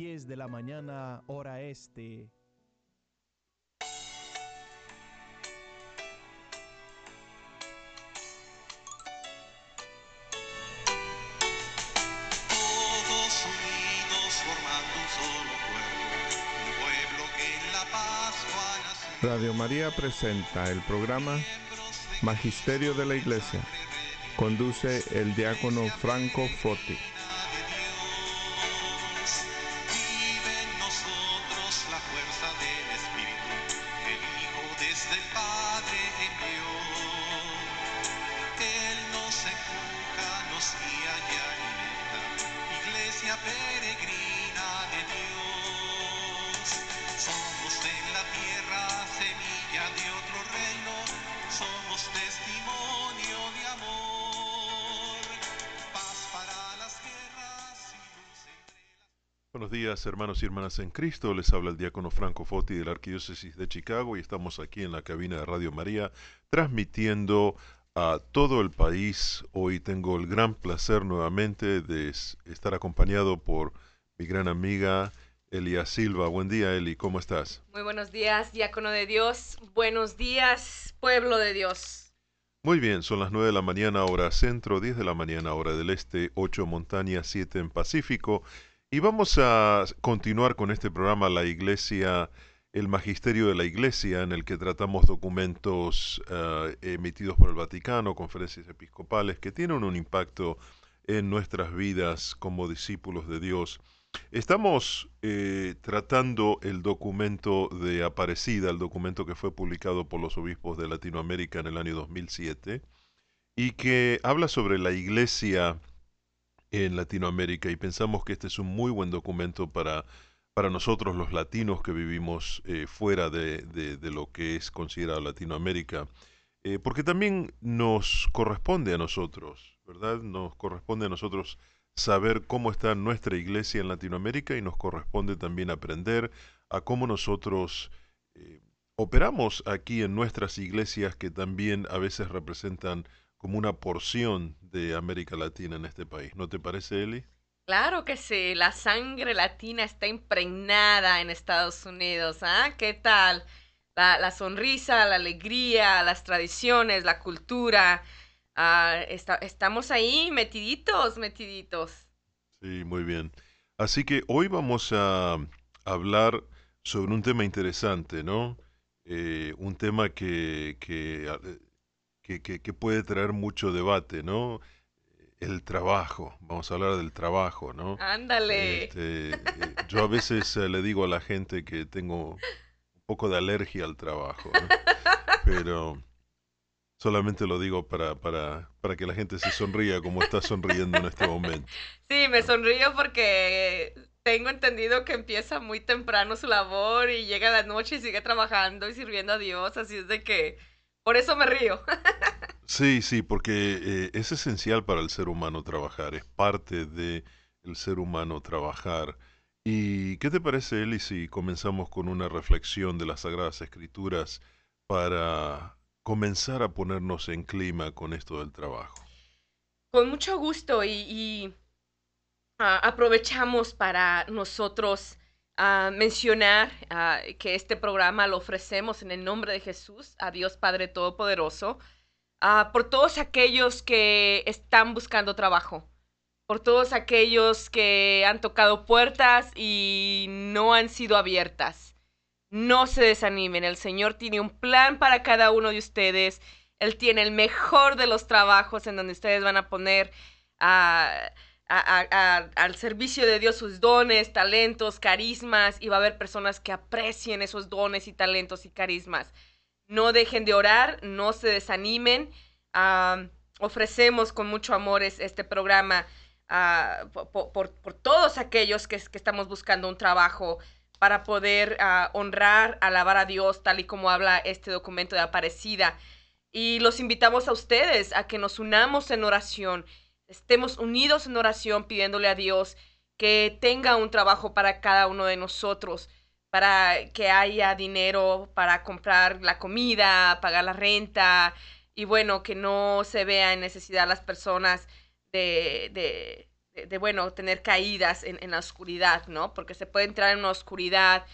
10 de la mañana hora este. Todos unidos formando un solo pueblo, un pueblo que en la Pascua nació. Radio María presenta el programa Magisterio de la Iglesia. Conduce el diácono Franco Foti. Días, hermanos y hermanas en Cristo. Les habla el diácono Franco Foti de la Arquidiócesis de Chicago y estamos aquí en la cabina de Radio María transmitiendo a todo el país. Hoy tengo el gran placer nuevamente de estar acompañado por mi gran amiga Elia Silva. Buen día, Eli, ¿cómo estás? Muy buenos días, diácono de Dios. Buenos días, pueblo de Dios. Muy bien, son las 9 de la mañana hora centro, 10 de la mañana hora del este, 8 montaña, 7 en Pacífico. Y vamos a continuar con este programa La Iglesia, el Magisterio de la Iglesia, en el que tratamos documentos eh, emitidos por el Vaticano, conferencias episcopales, que tienen un impacto en nuestras vidas como discípulos de Dios. Estamos eh, tratando el documento de Aparecida, el documento que fue publicado por los obispos de Latinoamérica en el año 2007 y que habla sobre la iglesia en Latinoamérica y pensamos que este es un muy buen documento para, para nosotros los latinos que vivimos eh, fuera de, de- lo que es considerado Latinoamérica, eh, porque también nos corresponde a nosotros, ¿verdad? Nos corresponde a nosotros saber cómo está nuestra iglesia en Latinoamérica y nos corresponde también aprender a cómo nosotros eh, operamos aquí en nuestras iglesias que también a veces representan como una porción de América Latina en este país. ¿No te parece, Eli? Claro que sí, la sangre latina está impregnada en Estados Unidos. ¿ah? ¿Qué tal? La, la sonrisa, la alegría, las tradiciones, la cultura. ah, está- estamos ahí metiditos, metiditos. Sí, muy bien. Así que hoy vamos a hablar sobre un tema interesante, ¿no? Eh, un tema que, que, eh, que, que- que puede traer mucho debate, ¿no? El trabajo. Vamos a hablar del trabajo, ¿no? Ándale. Este, eh, yo a veces eh, le digo a la gente que tengo un poco de alergia al trabajo, ¿no? Pero solamente lo digo para, para, para que la gente se sonría como está sonriendo en este momento. Sí, me sonrío porque tengo entendido que empieza muy temprano su labor y llega a la noche y sigue trabajando y sirviendo a Dios, así es de que por eso me río. Sí, sí, porque eh, es esencial para el ser humano trabajar, es parte de el ser humano trabajar. ¿Y qué te parece, Eli, si comenzamos con una reflexión de las Sagradas Escrituras para comenzar a ponernos en clima con esto del trabajo? Con mucho gusto y, y, ah, aprovechamos para nosotros ah, mencionar que este programa lo ofrecemos en el nombre de Jesús, a Dios Padre Todopoderoso, ah, por todos aquellos que están buscando trabajo, por todos aquellos que han tocado puertas y no han sido abiertas. No se desanimen, el Señor tiene un plan para cada uno de ustedes. Él tiene el mejor de los trabajos en donde ustedes van a poner a- al servicio de Dios sus dones, talentos, carismas y va a haber personas que aprecien esos dones y talentos y carismas. No dejen de orar, no se desanimen. ah, ofrecemos con mucho amor es- este programa ah, po- po- por, todos aquellos que, que estamos buscando un trabajo para poder ah, honrar, alabar a Dios, tal y como habla este documento de Aparecida. Y los invitamos a ustedes a que nos unamos en oración, estemos unidos en oración pidiéndole a Dios que tenga un trabajo para cada uno de nosotros, para que haya dinero para comprar la comida, pagar la renta y bueno, que no se vea en necesidad las personas de, de, de, bueno, tener caídas en, en la oscuridad, ¿no? Porque se puede entrar en una oscuridad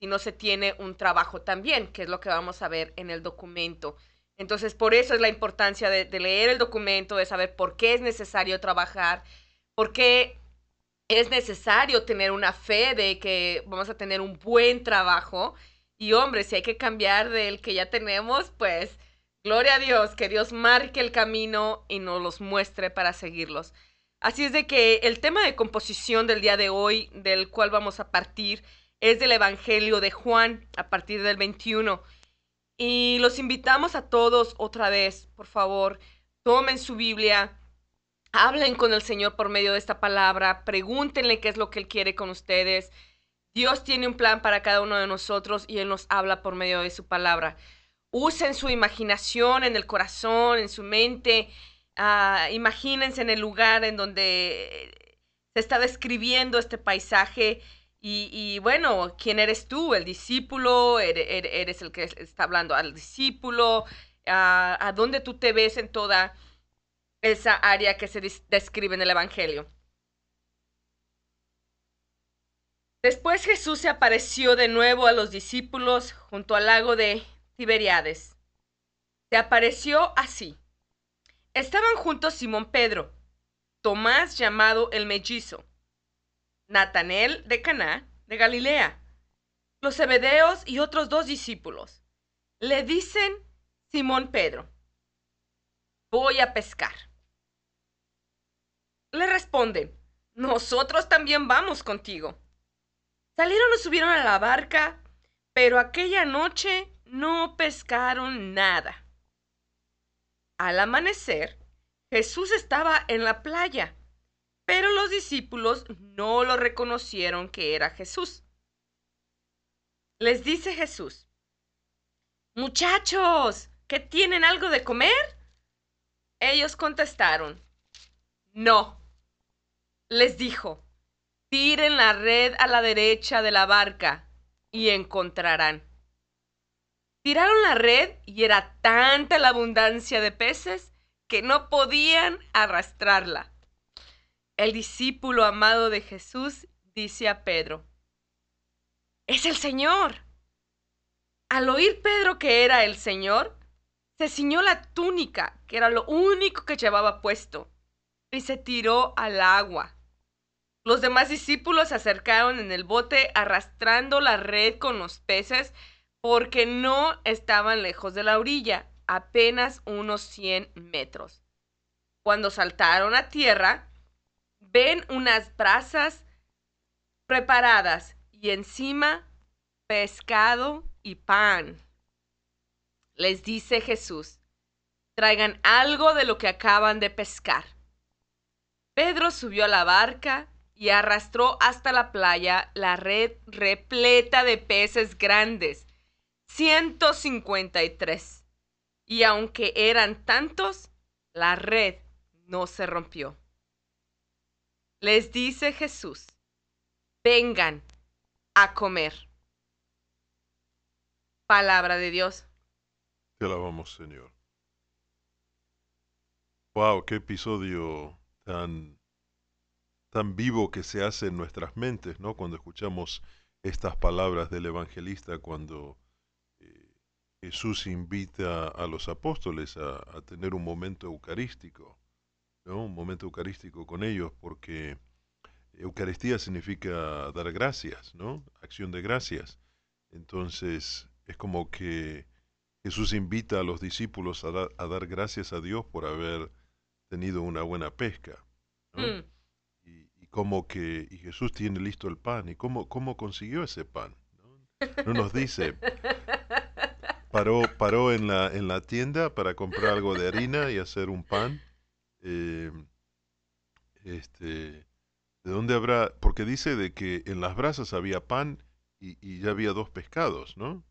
si no se tiene un trabajo también, que es lo que vamos a ver en el documento. Entonces, por eso es la importancia de, leer el documento, de saber por qué es necesario trabajar, por qué es necesario tener una fe de que vamos a tener un buen trabajo. Y hombre, si hay que cambiar del que ya tenemos, pues gloria a Dios, que Dios marque el camino y nos los muestre para seguirlos. Así es de que el tema de composición del día de hoy, del cual vamos a partir, es del Evangelio de Juan a partir del 21. Y los invitamos a todos otra vez, por favor, tomen su Biblia, hablen con el Señor por medio de esta palabra, pregúntenle qué es lo que Él quiere con ustedes. Dios tiene un plan para cada uno de nosotros y Él nos habla por medio de su palabra. Usen su imaginación en el corazón, en su mente. Uh, imagínense en el lugar en donde se está describiendo este paisaje y, bueno, ¿quién eres tú? ¿El discípulo? ¿Eres, el que está hablando al discípulo? ¿A, ¿A dónde tú te ves en toda esa área que se describe en el Evangelio? Después Jesús se apareció de nuevo a los discípulos junto al lago de Tiberiades. Se apareció así. Estaban juntos Simón Pedro, Tomás llamado el mellizo, Natanel de Caná de Galilea, los Zebedeos y otros dos discípulos. Le dicen Simón Pedro, voy a pescar. Le responden, nosotros también vamos contigo. Salieron y subieron a la barca, pero aquella noche no pescaron nada. Al amanecer, Jesús estaba en la playa pero los discípulos no lo reconocieron que era Jesús. Les dice Jesús, Muchachos, ¿que tienen algo de comer? Ellos contestaron, No. Les dijo, tiren la red a la derecha de la barca y encontrarán. Tiraron la red y era tanta la abundancia de peces que no podían arrastrarla. El discípulo amado de Jesús dice a Pedro, es el Señor. Al oír Pedro que era el Señor, se ciñó la túnica, que era lo único que llevaba puesto, y se tiró al agua. Los demás discípulos se acercaron en el bote arrastrando la red con los peces porque no estaban lejos de la orilla, apenas unos 100 metros. Cuando saltaron a tierra, ven unas brasas preparadas y encima pescado y pan. Les dice Jesús, traigan algo de lo que acaban de pescar. Pedro subió a la barca y arrastró hasta la playa la red repleta de peces grandes, 153. Y aunque eran tantos, la red no se rompió. Les dice Jesús, vengan a comer. Palabra de Dios. Te alabamos, Señor. Wow, qué episodio tan tan vivo que se hace en nuestras mentes, ¿no? Cuando escuchamos estas palabras del evangelista, cuando eh, Jesús invita a los apóstoles a, a tener un momento eucarístico un momento eucarístico con ellos, porque Eucaristía significa dar gracias, ¿no? Acción de gracias. Entonces es como que Jesús invita a los discípulos a, dar gracias a Dios por haber tenido una buena pesca. Mm. Y, como que y Jesús tiene listo el pan. ¿Y cómo, cómo consiguió ese pan? ¿No? nos dice, paró, paró en, la, en la tienda para comprar algo de harina y hacer un pan eh, este, ¿de dónde habrá? Porque dice de que en las brasas había pan y, ya había dos pescados, ¿no?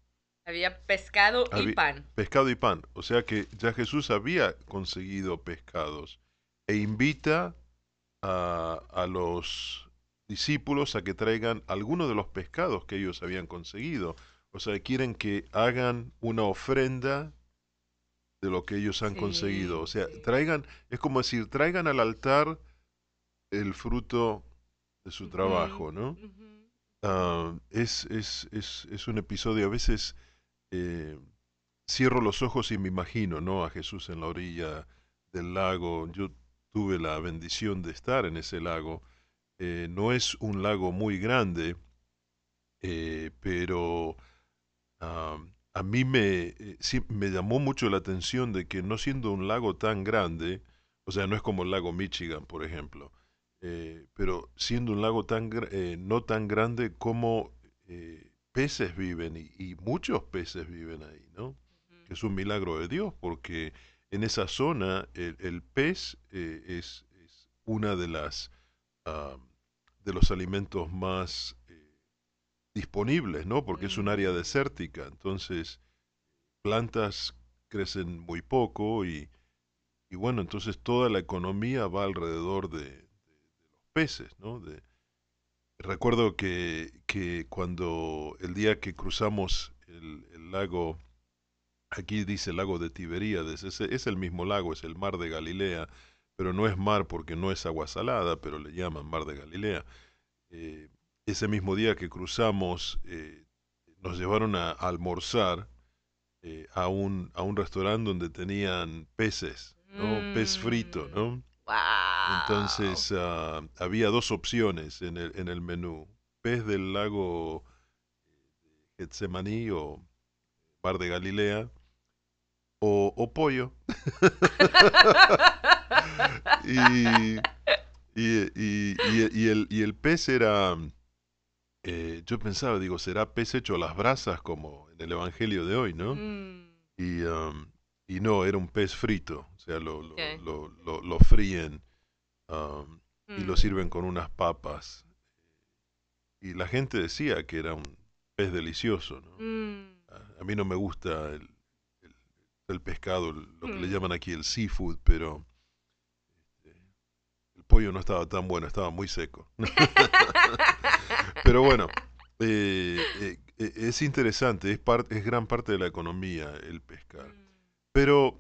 Había pescado y pan. Pescado y pan. O sea que ya Jesús había conseguido pescados e invita a, a los discípulos a que traigan algunos de los pescados que ellos habían conseguido. O sea, quieren que hagan una ofrenda de lo que ellos han conseguido. O sea, traigan, es como decir, traigan al altar el fruto de su trabajo, ¿no? Ah, es, es, es, es un episodio, a veces eh, cierro los ojos y me imagino, ¿no? A Jesús en la orilla del lago. Yo tuve la bendición de estar en ese lago. Eh, no es un lago muy grande, eh, pero ah, a mí me, eh, sí, me llamó mucho la atención de que no siendo un lago tan grande, o sea, no es como el lago Michigan, por ejemplo, eh, pero siendo un lago tan, eh, no tan grande como eh, peces viven y, y muchos peces viven ahí, ¿no? Que es un milagro de Dios, porque en esa zona el, el pez eh, es, es una de las de los alimentos más disponibles, ¿no? Porque es un área Mm. desértica, entonces plantas crecen muy poco y, y bueno, entonces toda la economía va alrededor de, de- de los peces, ¿no? De, recuerdo que, que cuando el día que cruzamos el, el lago, aquí dice el lago de Tiberíades, es, es el mismo lago, es el mar de Galilea, pero no es mar porque no es agua salada, pero le llaman mar de Galilea. Eh, ese mismo día que cruzamos, eh, nos llevaron a, a almorzar eh, a, un, a un restaurante donde tenían peces, ¿no? Pez frito, ¿no? Wow. Entonces ah, había dos opciones en el, en el menú. Pez del lago Getsemaní o Mar de Galilea o, o pollo. y- y- y el, y el pez era, eh, yo pensaba, digo, será pez hecho a las brasas como en el Evangelio de hoy, ¿no? Mm. Y, um, y no, era un pez frito, o sea, lo, lo, lo, lo- lo fríen um, y lo Mm. sirven con unas papas. Y la gente decía que era un pez delicioso, ¿no? Mm. A, a mí no me gusta el, el- el pescado, lo que le llaman aquí el seafood, pero pollo no estaba tan bueno, estaba muy seco. Pero bueno, eh, eh, eh, es interesante, es, es gran parte de la economía el pescar. Mm. Pero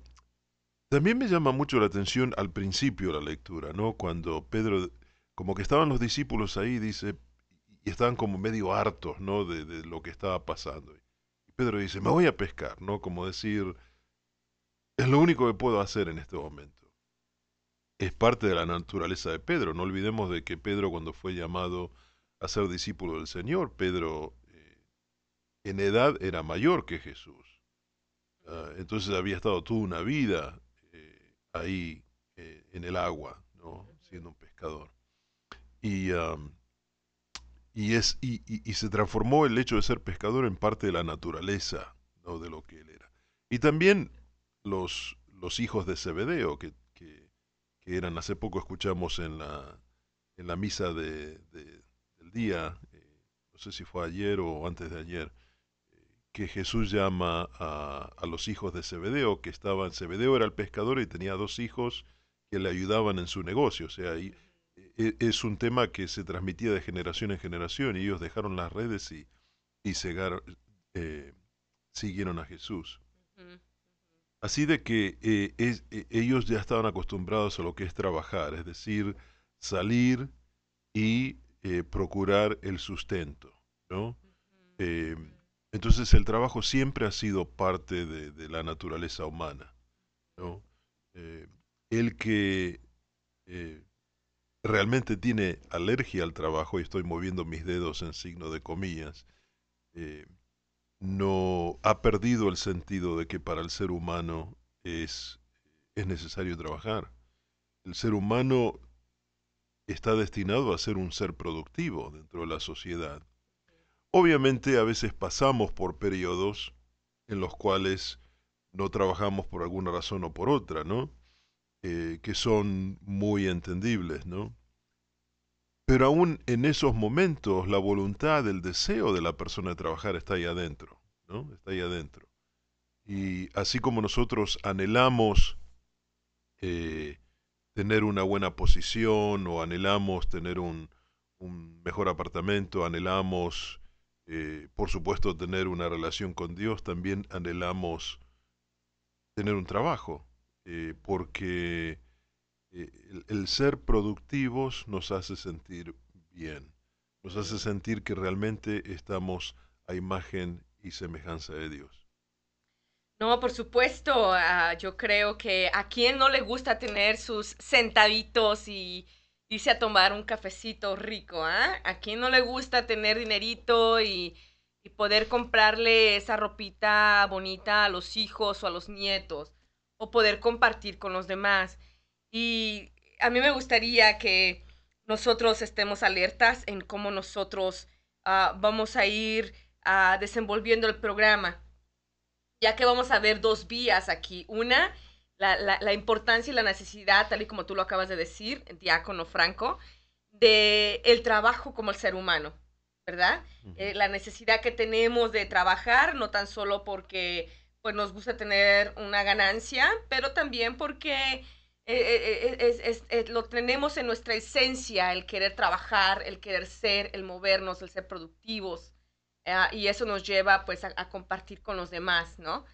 también me llama mucho la atención al principio de la lectura, ¿no? Cuando Pedro, como que estaban los discípulos ahí, dice, y estaban como medio hartos, ¿no? De, de lo que estaba pasando. Y Pedro dice, me voy a pescar, ¿no? Como decir, es lo único que puedo hacer en este momento. Es parte de la naturaleza de Pedro. No olvidemos de que Pedro cuando fue llamado a ser discípulo del Señor, Pedro eh, en edad era mayor que Jesús. Ah, entonces había estado toda una vida eh, ahí eh, en el agua, siendo un pescador. Y, y, es, y, y- y se transformó el hecho de ser pescador en parte de la naturaleza ¿no? de lo que él era. Y también los, los hijos de Zebedeo, que, que, eran, hace poco escuchamos en la, en la misa de, de- del día, eh, no sé si fue ayer o antes de ayer, que Jesús llama a, a los hijos de Zebedeo, que estaban, Zebedeo era el pescador y tenía dos hijos que le ayudaban en su negocio, o sea, y, e- es un tema que se transmitía de generación en generación y ellos dejaron las redes y, y eh, siguieron a Jesús. Así de que eh, es- eh, ellos ya estaban acostumbrados a lo que es trabajar, es decir, salir y eh, procurar el sustento, ¿no? Entonces el trabajo siempre ha sido parte de, de la naturaleza humana, ¿no? El que realmente tiene alergia al trabajo, y estoy moviendo mis dedos en signo de comillas, no ha perdido el sentido de que para el ser humano es, es necesario trabajar. El ser humano está destinado a ser un ser productivo dentro de la sociedad. Obviamente a veces pasamos por periodos en los cuales no trabajamos por alguna razón o por otra, ¿no? Eh, que son muy entendibles, ¿no? Pero aún en esos momentos la voluntad, el deseo de la persona de trabajar está ahí adentro, ¿no? Está ahí adentro. Y así como nosotros anhelamos eh, tener una buena posición o anhelamos tener un, mejor apartamento, anhelamos, eh, por supuesto, tener una relación con Dios, también anhelamos tener un trabajo, eh, porque eh, el, ser productivos nos hace sentir bien, nos hace sentir que realmente estamos a imagen y semejanza de Dios. No, por supuesto, ah, yo creo que a quien no le gusta tener sus centavitos y irse a tomar un cafecito rico, ¿ah? A quien no le gusta tener dinerito y, y poder comprarle esa ropita bonita a los hijos o a los nietos, o poder compartir con los demás. Y a mí me gustaría que nosotros estemos alertas en cómo nosotros ah, vamos a ir ah, desenvolviendo el programa, ya que vamos a ver dos vías aquí. Una, la, importancia y la necesidad, tal y como tú lo acabas de decir, diácono Franco, de el trabajo como el ser humano, ¿verdad? Eh, la necesidad que tenemos de trabajar, no tan solo porque pues nos gusta tener una ganancia, pero también porque eh, eh, eh, lo tenemos en nuestra esencia, el querer trabajar, el querer ser, el movernos, el ser productivos. Ah, y eso nos lleva pues a, compartir con los demás, ¿no?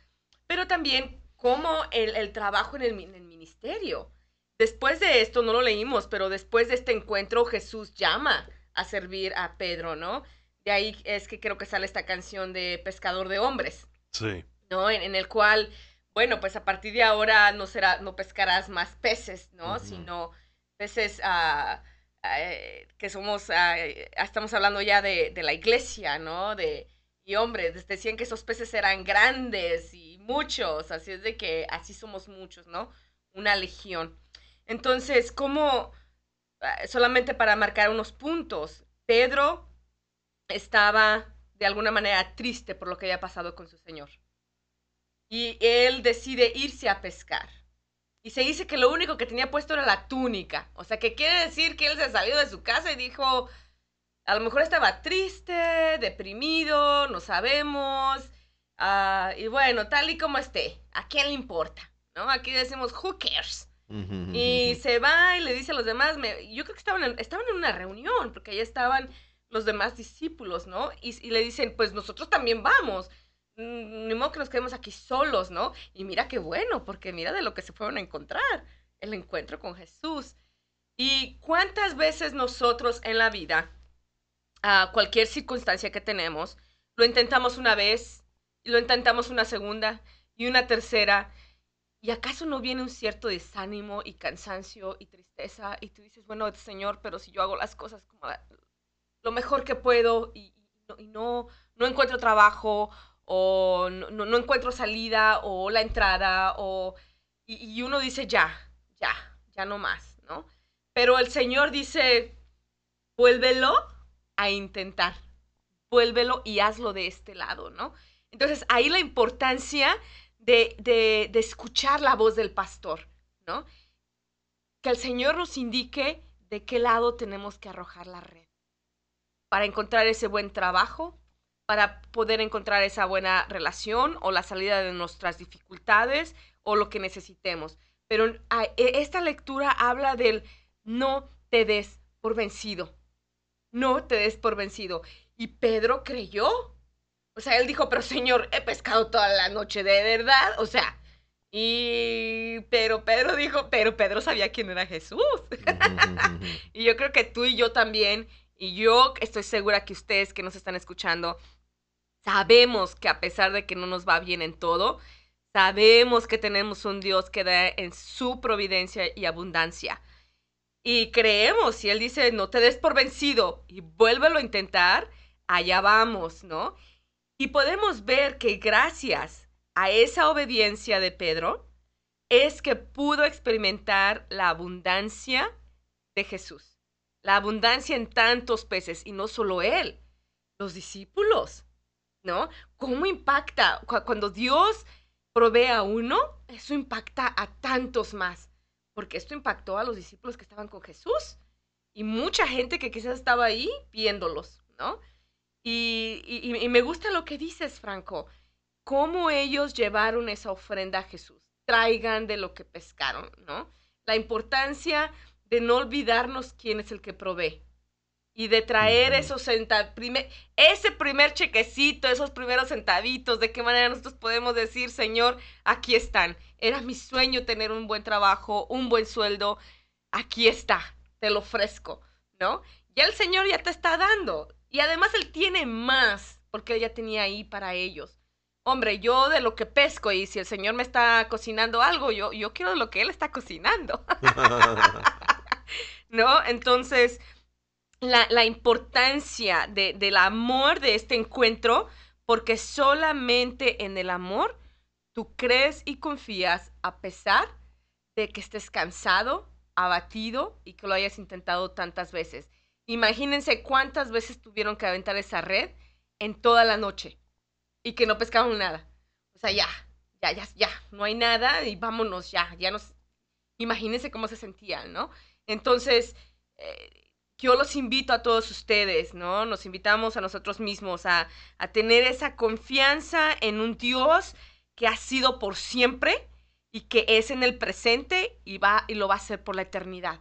Pero también como el, trabajo en el, ministerio. Después de esto, no lo leímos, pero después de este encuentro Jesús llama a servir a Pedro, ¿no? De ahí es que creo que sale esta canción de Pescador de Hombres. Sí. ¿No? en el cual bueno, pues a partir de ahora no será, no pescarás más peces, ¿no? Sino peces ah, eh, que somos, ah, eh, estamos hablando ya de, la iglesia, ¿no? De, y hombre, decían que esos peces eran grandes y muchos, así es de que así somos muchos, ¿no? Una legión. Entonces, ¿cómo, ah, solamente para marcar unos puntos, Pedro estaba de alguna manera triste por lo que había pasado con su Señor y él decide irse a pescar. Y se dice que lo único que tenía puesto era la túnica. O sea, que quiere decir que él se salió de su casa y dijo, a lo mejor estaba triste, deprimido, no sabemos. Ah, y bueno, tal y como esté, ¿a quién le importa? ¿No? Aquí decimos, who cares? Y se va y le dice a los demás, yo creo que estaban en, estaban en una reunión, porque ahí estaban los demás discípulos, ¿no? Y, y le dicen, pues nosotros también vamos. Mm, ni modo que nos quedemos aquí solos, ¿no? Y mira qué bueno, porque mira de lo que se fueron a encontrar, el encuentro con Jesús. Y cuántas veces nosotros en la vida, a cualquier circunstancia que tenemos, lo intentamos una vez, lo intentamos una segunda y una tercera, y acaso no viene un cierto desánimo y cansancio y tristeza, y tú dices, bueno, Señor, pero si yo hago las cosas como lo mejor que puedo y, y no, no encuentro trabajo o no, encuentro salida o la entrada o y, uno dice ya, ya, ya no más, ¿no? Pero el Señor dice, vuélvelo a intentar, vuélvelo y hazlo de este lado, ¿no? Entonces ahí la importancia de, de, de escuchar la voz del pastor, ¿no? Que el Señor nos indique de qué lado tenemos que arrojar la red para encontrar ese buen trabajo, para poder encontrar esa buena relación o la salida de nuestras dificultades o lo que necesitemos. Pero e, esta lectura habla del no te des por vencido. No te des por vencido. Y Pedro creyó. O sea, él dijo, pero Señor, he pescado toda la noche, ¿de verdad? O sea, y pero Pedro dijo, pero Pedro sabía quién era Jesús. y yo creo que tú y yo también, y yo estoy segura que ustedes que nos están escuchando, Sabemos que a pesar de que no nos va bien en todo, sabemos que tenemos un Dios que da en su providencia y abundancia. Y creemos, si Él dice, no te des por vencido y vuélvelo a intentar, allá vamos, ¿no? Y podemos ver que gracias a esa obediencia de Pedro, es que pudo experimentar la abundancia de Jesús. La abundancia en tantos peces, y no solo él, los discípulos. ¿No? ¿Cómo impacta? Cuando Dios provee a uno, eso impacta a tantos más, porque esto impactó a los discípulos que estaban con Jesús y mucha gente que quizás estaba ahí viéndolos, ¿no? Y, y, me gusta lo que dices, Franco, cómo ellos llevaron esa ofrenda a Jesús, traigan de lo que pescaron, ¿no? La importancia de no olvidarnos quién es el que provee y de traer esos centavitos, ese primer chequecito, esos primeros centavitos, de qué manera nosotros podemos decir, Señor, aquí están. Era mi sueño tener un buen trabajo, un buen sueldo, aquí está, te lo ofrezco, ¿no? Ya el Señor ya te está dando. Y además Él tiene más, porque Él ya tenía ahí para ellos. Hombre, yo de lo que pesco y si el Señor me está cocinando algo, yo, yo quiero lo que Él está cocinando. ¿No? Entonces, la, la importancia de, del amor de este encuentro, porque solamente en el amor tú crees y confías a pesar de que estés cansado, abatido y que lo hayas intentado tantas veces. Imagínense cuántas veces tuvieron que aventar esa red en toda la noche y que no pescaban nada. O sea, ya, ya, ya, ya, no hay nada y vámonos ya, ya nos... Imagínense cómo se sentían, ¿no? Entonces, eh, yo los invito a todos ustedes, ¿no? Nos invitamos a nosotros mismos a, a tener esa confianza en un Dios que ha sido por siempre y que es en el presente y, va, y lo va a ser por la eternidad.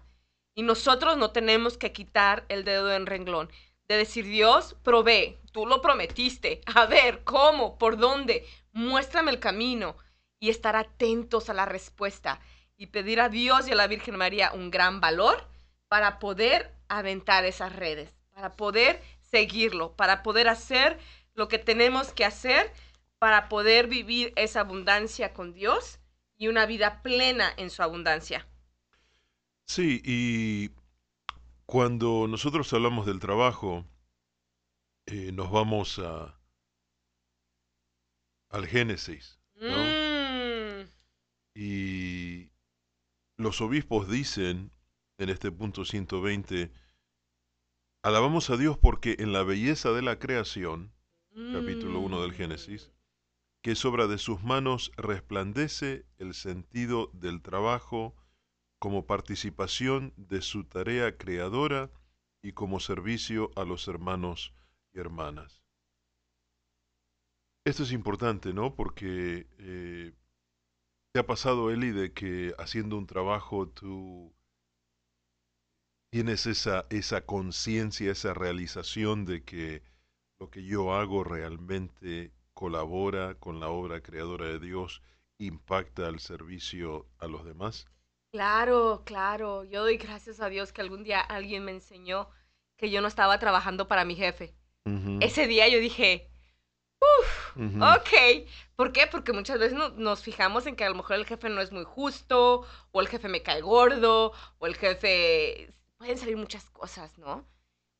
Y nosotros no tenemos que quitar el dedo en renglón de decir, Dios, provee, tú lo prometiste, a ver, ¿cómo? ¿Por dónde? Muéstrame el camino y estar atentos a la respuesta y pedir a Dios y a la Virgen María un gran valor para poder aventar esas redes, para poder seguirlo, para poder hacer lo que tenemos que hacer para poder vivir esa abundancia con Dios y una vida plena en su abundancia. Sí, y cuando nosotros hablamos del trabajo, eh, nos vamos a, al Génesis, ¿no? Mm, Y los obispos dicen en este punto 120, alabamos a Dios porque en la belleza de la creación, capítulo 1 del mm. Génesis, que es obra de sus manos resplandece el sentido del trabajo como participación de su tarea creadora y como servicio a los hermanos y hermanas. Esto es importante, ¿no? Porque eh, te ha pasado, Eli, de que haciendo un trabajo tú tienes esa, esa conciencia, esa realización de que lo que yo hago realmente colabora con la obra creadora de Dios, impacta al servicio a los demás. Claro, claro. Yo doy gracias a Dios que algún día alguien me enseñó que yo no estaba trabajando para mi jefe. Ese día yo dije, ujú, ok. ¿Por qué? Porque muchas veces no- nos fijamos en que a lo mejor el jefe no es muy justo, o el jefe me cae gordo, o el jefe... Pueden salir muchas cosas, ¿no?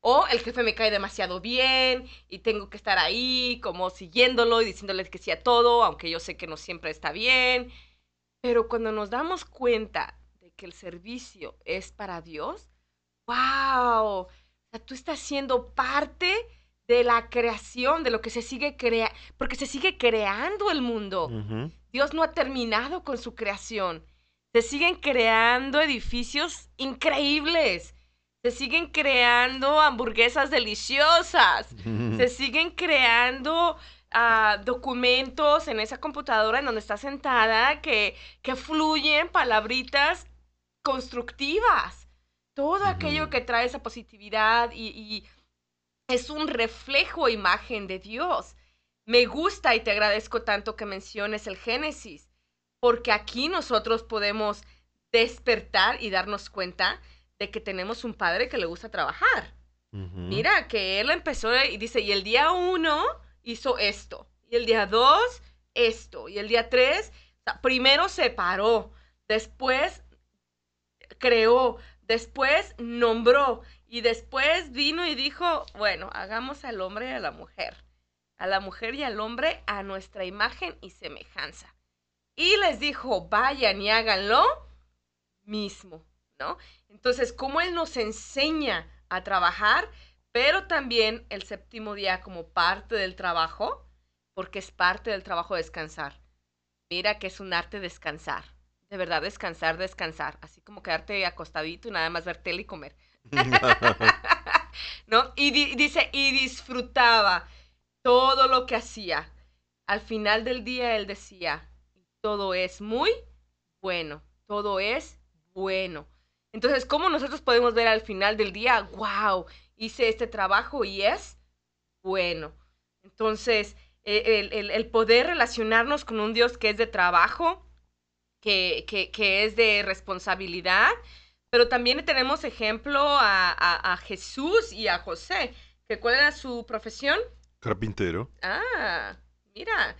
O el jefe me cae demasiado bien y tengo que estar ahí como siguiéndolo y diciéndole que sí a todo, aunque yo sé que no siempre está bien. Pero cuando nos damos cuenta de que el servicio es para Dios, wow, o sea, tú estás siendo parte de la creación, de lo que se sigue crea, porque se sigue creando el mundo. ujú. Dios no ha terminado con su creación. Se siguen creando edificios increíbles. Se siguen creando hamburguesas deliciosas. Se siguen creando ah, documentos en esa computadora en donde está sentada que, que fluyen palabritas constructivas. Todo aquello que trae esa positividad y, y es un reflejo imagen de Dios. Me gusta y te agradezco tanto que menciones el Génesis, porque aquí nosotros podemos despertar y darnos cuenta de que tenemos un padre que le gusta trabajar. Mira, que él empezó y dice, y el día uno hizo esto, y el día dos, esto, y el día tres, o sea, primero se paró, después creó, después nombró, y después vino y dijo, bueno, hagamos al hombre y a la mujer, a la mujer y al hombre a nuestra imagen y semejanza. Y les dijo, vayan y háganlo mismo, ¿no? Entonces, cómo Él nos enseña a trabajar, pero también el séptimo día como parte del trabajo, porque es parte del trabajo descansar. Mira que es un arte descansar. De verdad, descansar, descansar. Así como quedarte acostadito y nada más ver tele y comer. ¿No? Y di- dice, y disfrutaba todo lo que hacía. Al final del día él decía, todo es muy bueno, todo es bueno. Entonces, ¿cómo nosotros podemos ver al final del día, wow, hice este trabajo y es bueno? Entonces, e- el, el- el poder relacionarnos con un Dios que es de trabajo, que, que, que es de responsabilidad, Pero también tenemos ejemplo a, a- a Jesús y a José, que cuál era su profesión. Carpintero. Ah, mira,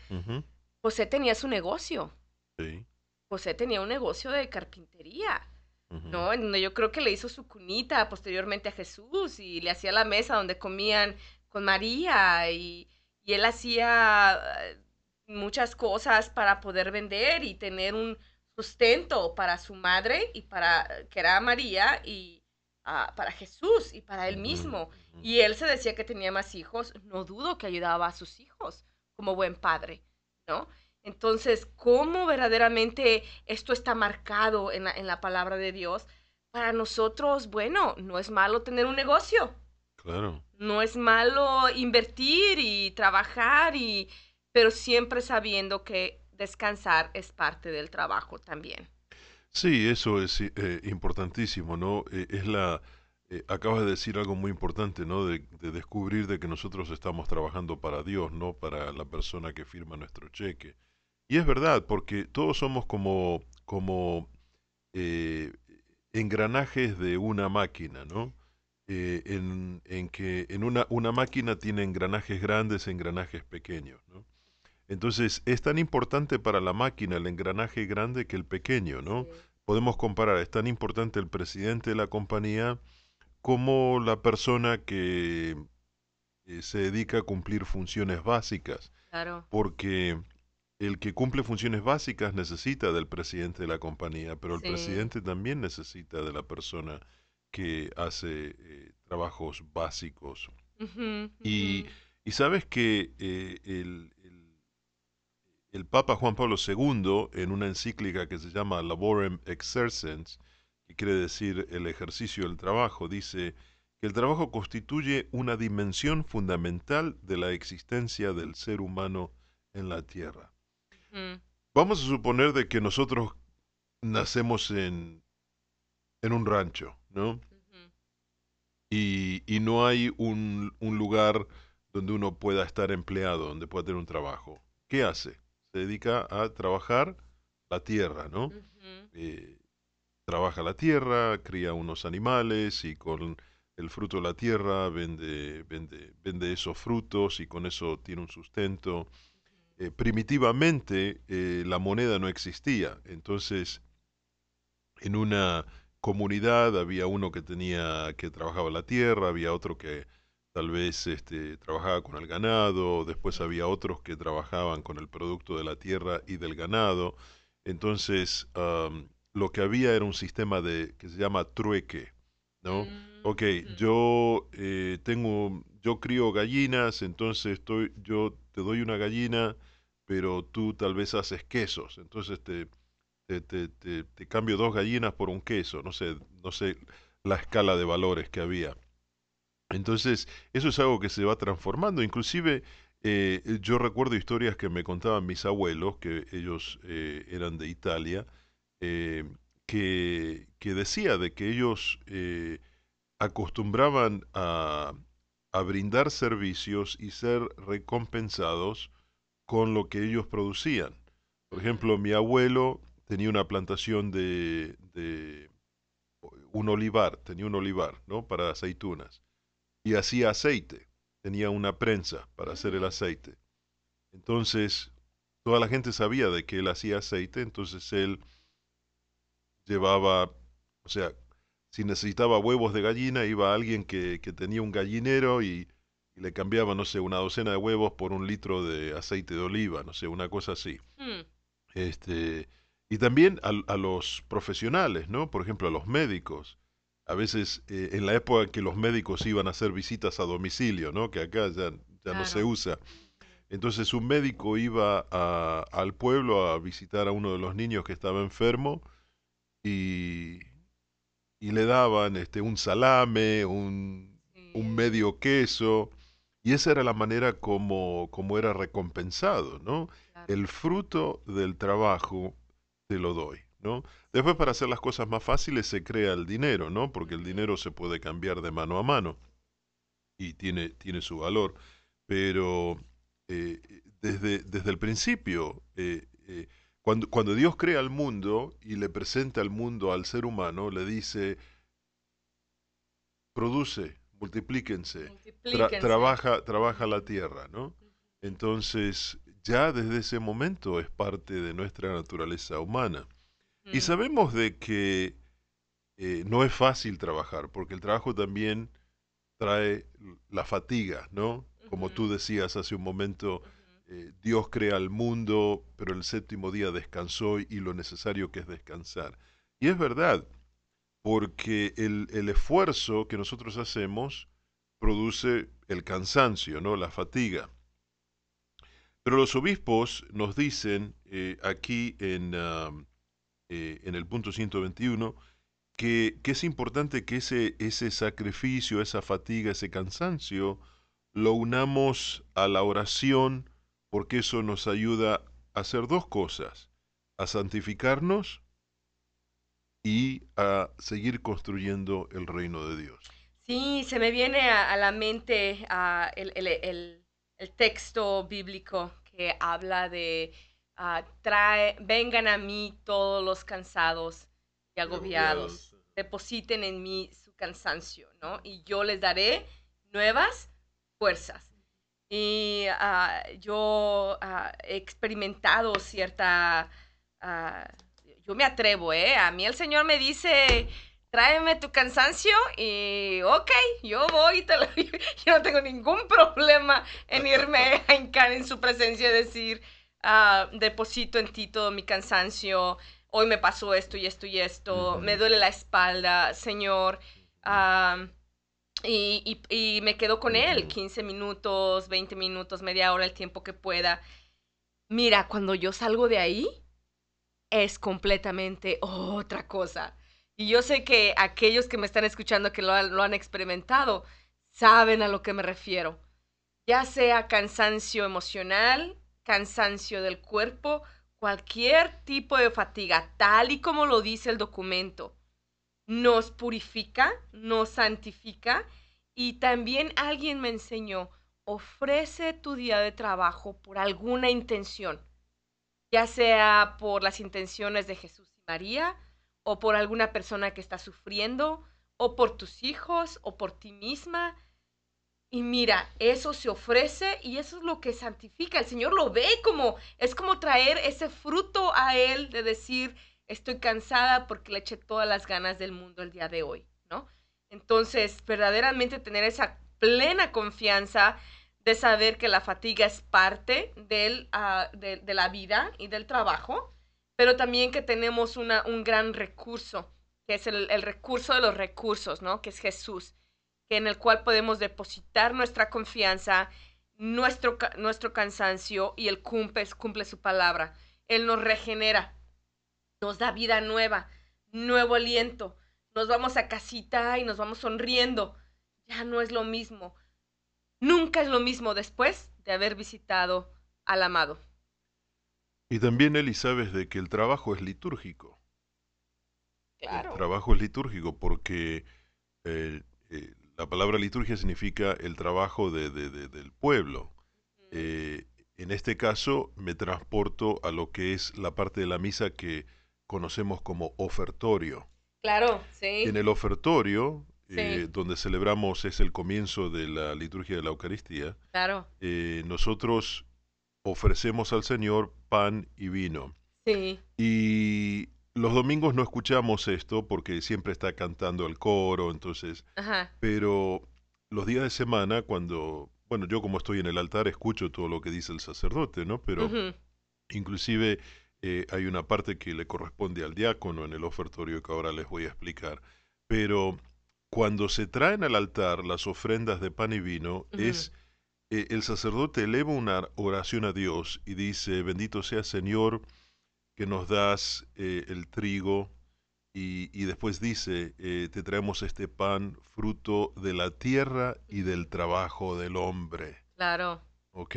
José tenía su negocio. sí, José tenía un negocio de carpintería. ¿no? En donde yo creo que le hizo su cunita posteriormente a Jesús y le hacía la mesa donde comían con María y, y él hacía eh, muchas cosas para poder vender y tener un sustento para su madre y para, que era María, y ah, para Jesús y para él mismo. Y él se decía que tenía más hijos, no dudo que ayudaba a sus hijos como buen padre, ¿no? Entonces, ¿cómo verdaderamente esto está marcado en la, en la palabra de Dios? Para nosotros, bueno, no es malo tener un negocio, Claro. no es malo invertir y trabajar, y, pero siempre sabiendo que descansar es parte del trabajo también. Sí, eso es eh, importantísimo, ¿no? Eh, es la, eh, acabas de decir algo muy importante, ¿no? De, de descubrir de que nosotros estamos trabajando para Dios, no para la persona que firma nuestro cheque. Y es verdad, porque todos somos como, como eh, engranajes de una máquina, ¿no? Eh, en, en que en una, una máquina tiene engranajes grandes, engranajes pequeños, ¿no? Entonces es tan importante para la máquina el engranaje grande que el pequeño, ¿no? Podemos comparar, es tan importante el presidente de la compañía como la persona que eh, se dedica a cumplir funciones básicas, Claro. porque el que cumple funciones básicas necesita del presidente de la compañía, pero el Sí. presidente también necesita de la persona que hace eh, trabajos básicos. Y, sabes que eh, el, el- el Papa Juan Pablo II, en una encíclica que se llama Laborem Exercens, que quiere decir el ejercicio del trabajo, dice que el trabajo constituye una dimensión fundamental de la existencia del ser humano en la tierra. Ujú. Vamos a suponer de que nosotros nacemos en, en un rancho, ¿no? Y, y no hay un, un lugar donde uno pueda estar empleado, donde pueda tener un trabajo. ¿Qué hace? Se dedica a trabajar la tierra, ¿no? Eh, trabaja la tierra, cría unos animales y con el fruto de la tierra vende, vende, vende esos frutos y con eso tiene un sustento. Eh, primitivamente eh, la moneda no existía, entonces en una comunidad había uno que tenía que trabajaba la tierra, había otro que tal vez este, trabajaba con el ganado, después había otros que trabajaban con el producto de la tierra y del ganado. Entonces, lo que había era un sistema de que se llama trueque, ¿no? Mm, Ok, yo eh, tengo, yo crío gallinas, entonces estoy, yo te doy una gallina, pero tú tal vez haces quesos, entonces te, te, te, te- te cambio dos gallinas por un queso, no sé, no sé la escala de valores que había. Entonces, eso es algo que se va transformando. Inclusive, eh, yo recuerdo historias que me contaban mis abuelos, que ellos eh, eran de Italia, eh, que, que decía de que ellos eh, acostumbraban a, a brindar servicios y ser recompensados con lo que ellos producían. Por ejemplo, mi abuelo tenía una plantación de, de un olivar, tenía un olivar, ¿no? Para aceitunas. Y hacía aceite, tenía una prensa para hacer el Mm. aceite. Entonces, toda la gente sabía de que él hacía aceite, entonces él llevaba, o sea, si necesitaba huevos de gallina, iba alguien que, que tenía un gallinero y, y le cambiaba, no sé, una docena de huevos por un litro de aceite de oliva, no sé, una cosa así. Mm, Este, y también a, a los profesionales, ¿no? Por ejemplo, a los médicos. A veces, eh, en la época en que los médicos iban a hacer visitas a domicilio, ¿no? Que acá ya, ya no se usa. Entonces un médico iba a- al pueblo a visitar a uno de los niños que estaba enfermo y, y le daban este, un salame, un, sí. un medio queso, y esa era la manera como, como era recompensado, ¿no? Claro. El fruto del trabajo te lo doy, ¿no? Después para hacer las cosas más fáciles se crea el dinero, ¿no? Porque el dinero se puede cambiar de mano a mano y tiene, tiene su valor, pero eh, desde, desde el principio, eh, eh, cuando, cuando Dios crea el mundo y le presenta el mundo al ser humano, le dice, produce, multiplíquense, tra- Multiplíquense. trabaja, trabaja la tierra, ¿no? Entonces, ya desde ese momento es parte de nuestra naturaleza humana. Y Mm. sabemos de que eh, no es fácil trabajar, porque el trabajo también trae la fatiga, ¿no? Como tú decías hace un momento. Eh, Dios crea el mundo, pero el séptimo día descansó y lo necesario que es descansar. Y es verdad, porque el, esfuerzo que nosotros hacemos produce el cansancio, ¿no? La fatiga. Pero los obispos nos dicen eh, aquí en, ah, eh, en el punto 121 que, que es importante que ese, ese sacrificio, esa fatiga, ese cansancio, lo unamos a la oración, porque eso nos ayuda a hacer dos cosas, a santificarnos y a seguir construyendo el reino de Dios. Sí, se me viene a, a la mente el, el- el- el texto bíblico que habla de trae, vengan a mí todos los cansados y agobiados, depositen en mí su cansancio, ¿no? Y yo les daré nuevas fuerzas. Y ah, yo ah, he experimentado cierta, ah, yo me atrevo, ¿eh? A mí el Señor me dice, tráeme tu cansancio y ok, yo voy, y te lo- yo no tengo ningún problema en irme a hincar en su presencia y decir, deposito en ti todo mi cansancio, hoy me pasó esto y esto y esto, me duele la espalda, Señor, y, y- y me quedo con él, Ujú. 15 minutos, 20 minutos, media hora, el tiempo que pueda. Mira, cuando yo salgo de ahí, es completamente otra cosa. Y yo sé que aquellos que me están escuchando que lo han experimentado, saben a lo que me refiero. Ya sea cansancio emocional, cansancio del cuerpo, cualquier tipo de fatiga, tal y como lo dice el documento, nos purifica, nos santifica y también alguien me enseñó, ofrece tu día de trabajo por alguna intención, ya sea por las intenciones de Jesús y María, o por alguna persona que está sufriendo, o por tus hijos, o por ti misma. Y mira, eso se ofrece y eso es lo que santifica. El Señor lo ve como, es como traer ese fruto a Él de decir, estoy cansada porque le eché todas las ganas del mundo el día de hoy, ¿no? Entonces, verdaderamente tener esa plena confianza de saber que la fatiga es parte ah, de, la vida y del trabajo, pero también que tenemos un gran recurso, que es el, recurso de los recursos, ¿no? Que es Jesús, que en el cual podemos depositar nuestra confianza, nuestro, nuestro cansancio y Él cumple, cumple su palabra. Él nos regenera, nos da vida nueva, nuevo aliento. Nos vamos a casita y nos vamos sonriendo. Ya no es lo mismo. Nunca es lo mismo después de haber visitado al amado. Y también, Eli, sabes de que el trabajo es litúrgico. Claro. El trabajo es litúrgico porque eh, eh, la palabra liturgia significa el trabajo de- de- de- del pueblo. Eh, en este caso me transporto a lo que es la parte de la misa que conocemos como ofertorio. Claro, sí. En el ofertorio, eh, donde celebramos, es el comienzo de la liturgia de la Eucaristía, Claro, eh, nosotros ofrecemos al Señor pan y vino. sí. Y los domingos no escuchamos esto porque siempre está cantando el coro, entonces, Ajá. pero los días de semana, cuando, bueno, yo como estoy en el altar escucho todo lo que dice el sacerdote, ¿no? Pero inclusive eh, hay una parte que le corresponde al diácono en el ofertorio que ahora les voy a explicar. Pero cuando se traen al altar las ofrendas de pan y vino, es eh, el sacerdote eleva una oración a Dios y dice, bendito sea Señor que nos das eh, el trigo y, y después dice, eh, te traemos este pan fruto de la tierra y del trabajo del hombre. Claro. ¿Ok?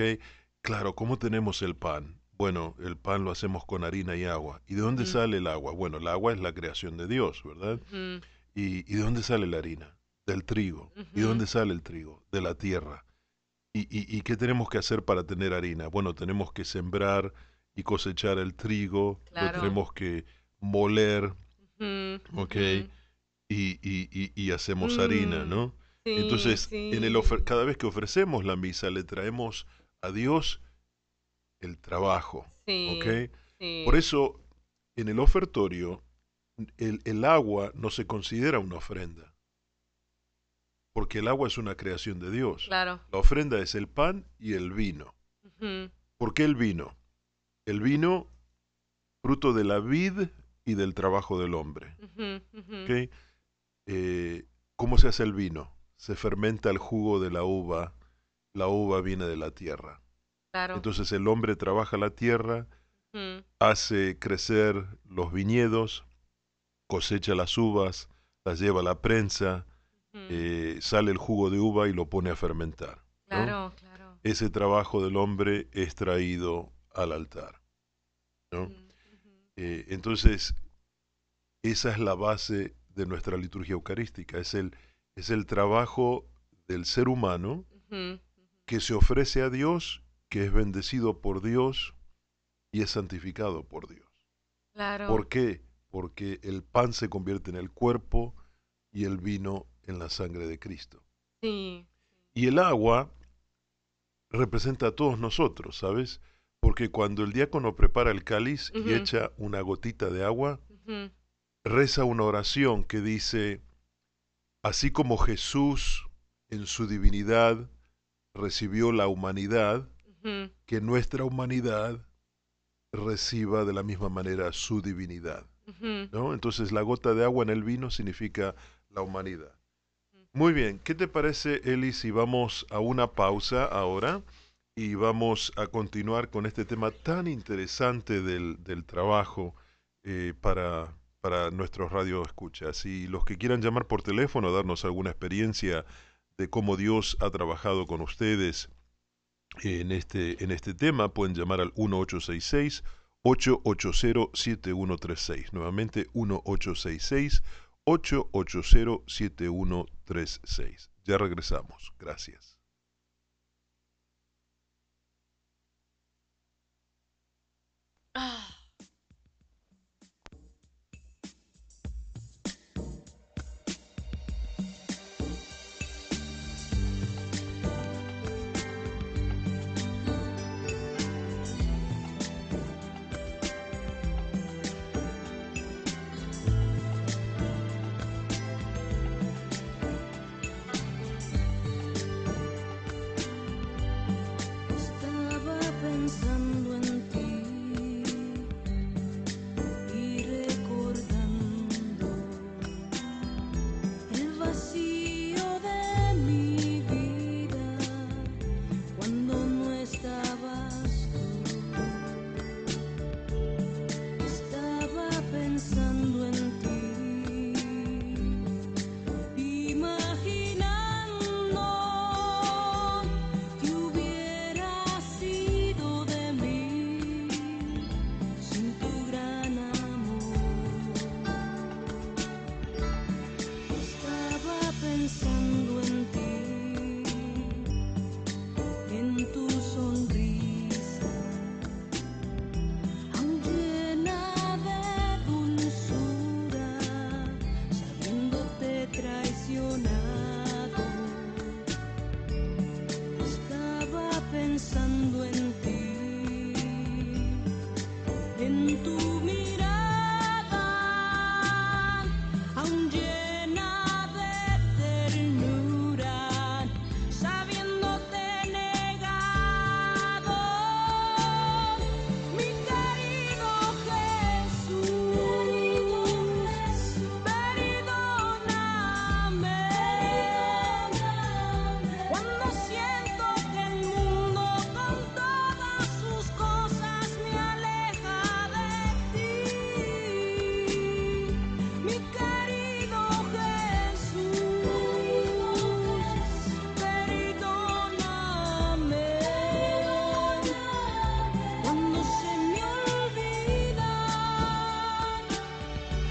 Claro, ¿cómo tenemos el pan? Bueno, el pan lo hacemos con harina y agua. ¿Y de dónde Ujú. sale el agua? Bueno, el agua es la creación de Dios, ¿verdad? Ujú, ¿Y, y de dónde sale la harina? Del trigo. ¿Y de dónde sale el trigo? De la tierra. ¿Y, y, y qué tenemos que hacer para tener harina? Bueno, tenemos que sembrar y cosechar el trigo, Claro. lo tenemos que moler, ¿ok? Y, y- y- y hacemos harina, Mm, ¿no? Sí, Entonces, en el cada vez que ofrecemos la misa, le traemos a Dios el trabajo, Sí, ¿ok? sí. Por eso, en el ofertorio, el, el agua no se considera una ofrenda, porque el agua es una creación de Dios. Claro. La ofrenda es el pan y el vino. ¿Por qué el vino? El vino, fruto de la vid y del trabajo del hombre. Eh, ¿Cómo se hace el vino? Se fermenta el jugo de la uva. La uva viene de la tierra. Claro. Entonces el hombre trabaja la tierra, Ujú, hace crecer los viñedos, cosecha las uvas, las lleva a la prensa, ujú. eh, sale el jugo de uva y lo pone a fermentar. ¿no? Claro, claro. Ese trabajo del hombre es traído al altar. ujú. Eh, entonces, esa es la base de nuestra liturgia eucarística, es el, es el trabajo del ser humano que se ofrece a Dios, que es bendecido por Dios y es santificado por Dios. Claro. ¿Por qué? Porque el pan se convierte en el cuerpo y el vino en la sangre de Cristo. Sí. Y el agua representa a todos nosotros, ¿sabes? Porque cuando el diácono prepara el cáliz y echa una gotita de agua, reza una oración que dice, así como Jesús en su divinidad recibió la humanidad, que nuestra humanidad reciba de la misma manera su divinidad. ¿no? Entonces la gota de agua en el vino significa la humanidad. Muy bien, ¿qué te parece, Eli, si vamos a una pausa ahora y vamos a continuar con este tema tan interesante del, del trabajo eh, para, para nuestros radioescuchas? Y los que quieran llamar por teléfono, darnos alguna experiencia de cómo Dios ha trabajado con ustedes en este, en este tema, pueden llamar al 1866 880-7136. Nuevamente 1866-880-7136. Ya regresamos. Gracias. Ah.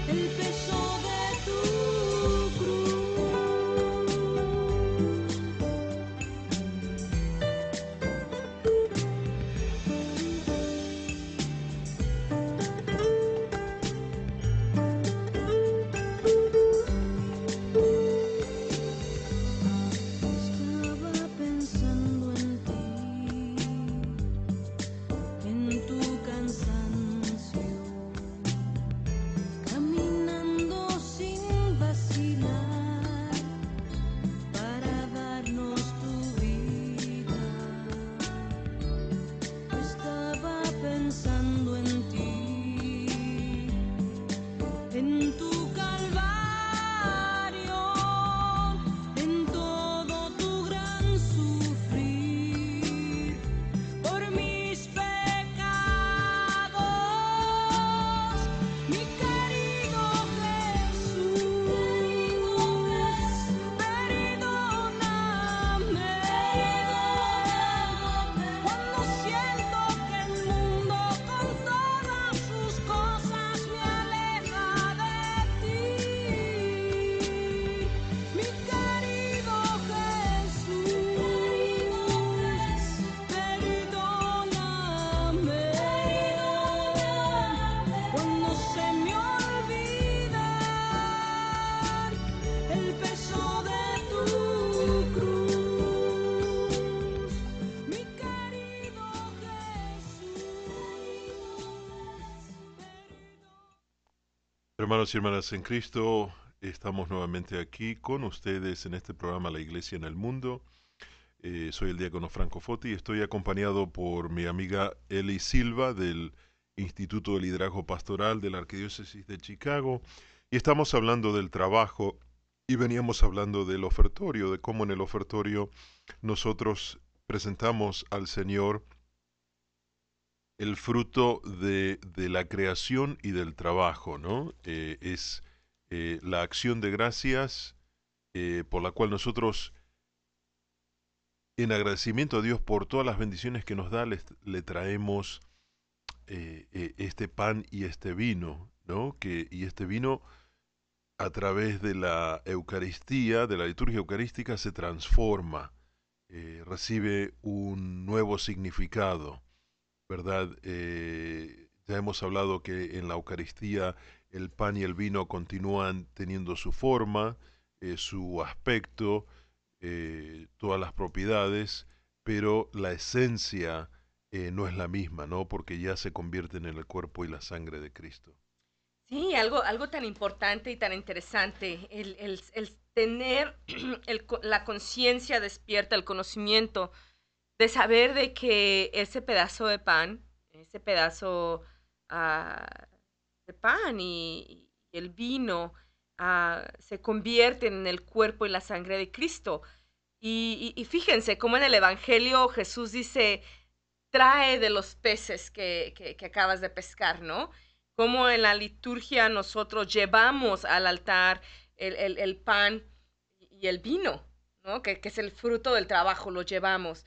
el peso Hermanos y hermanas en Cristo, estamos nuevamente aquí con ustedes en este programa La Iglesia en el Mundo. Eh, soy el diácono Franco Foti y estoy acompañado por mi amiga Eli Silva del Instituto de Liderazgo Pastoral de la Arquidiócesis de Chicago y estamos hablando del trabajo y veníamos hablando del ofertorio, de cómo en el ofertorio nosotros presentamos al Señor el fruto de, la creación y del trabajo, ¿no? Eh, es eh, la acción de gracias eh, por la cual nosotros, en agradecimiento a Dios por todas las bendiciones que nos da, le, traemos este pan y este vino, ¿no? Que, y este vino a través de la Eucaristía, de la liturgia eucarística, se transforma, recibe un nuevo significado. ¿Verdad? Eh, ya hemos hablado que en la Eucaristía el pan y el vino continúan teniendo su forma, eh, su aspecto, eh, todas las propiedades, pero la esencia no es la misma, ¿no? Porque ya se convierten en el cuerpo y la sangre de Cristo. Sí, algo, algo tan importante y tan interesante, el, el, el tener la conciencia despierta, el conocimiento de saber de que ese pedazo de pan, ese pedazo ah, de pan y, el vino ah, se convierten en el cuerpo y la sangre de Cristo. Y, fíjense cómo en el Evangelio Jesús dice, trae de los peces que, que, acabas de pescar, ¿no? Como en la liturgia nosotros llevamos al altar el, el, pan y el vino, ¿no? Que, que, es el fruto del trabajo, lo llevamos.